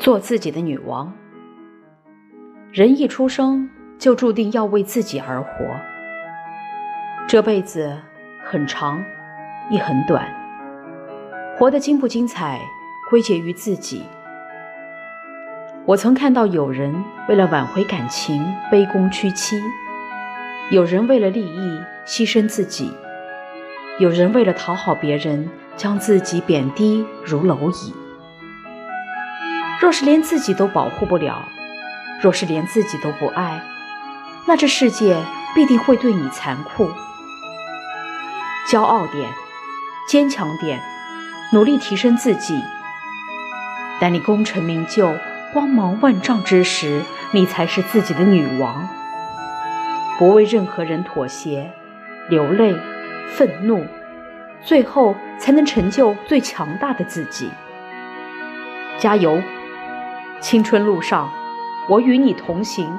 做自己的女王。人一出生就注定要为自己而活，这辈子很长，亦很短，活得精不精彩，归结于自己。我曾看到有人为了挽回感情卑躬屈膝，有人为了利益牺牲自己，有人为了讨好别人将自己贬低如蝼蚁。若是连自己都保护不了，若是连自己都不爱，那这世界必定会对你残酷。骄傲点，坚强点，努力提升自己。当你功成名就、光芒万丈之时，你才是自己的女王。不为任何人妥协，流泪、愤怒，最后才能成就最强大的自己。加油！青春路上，我与你同行。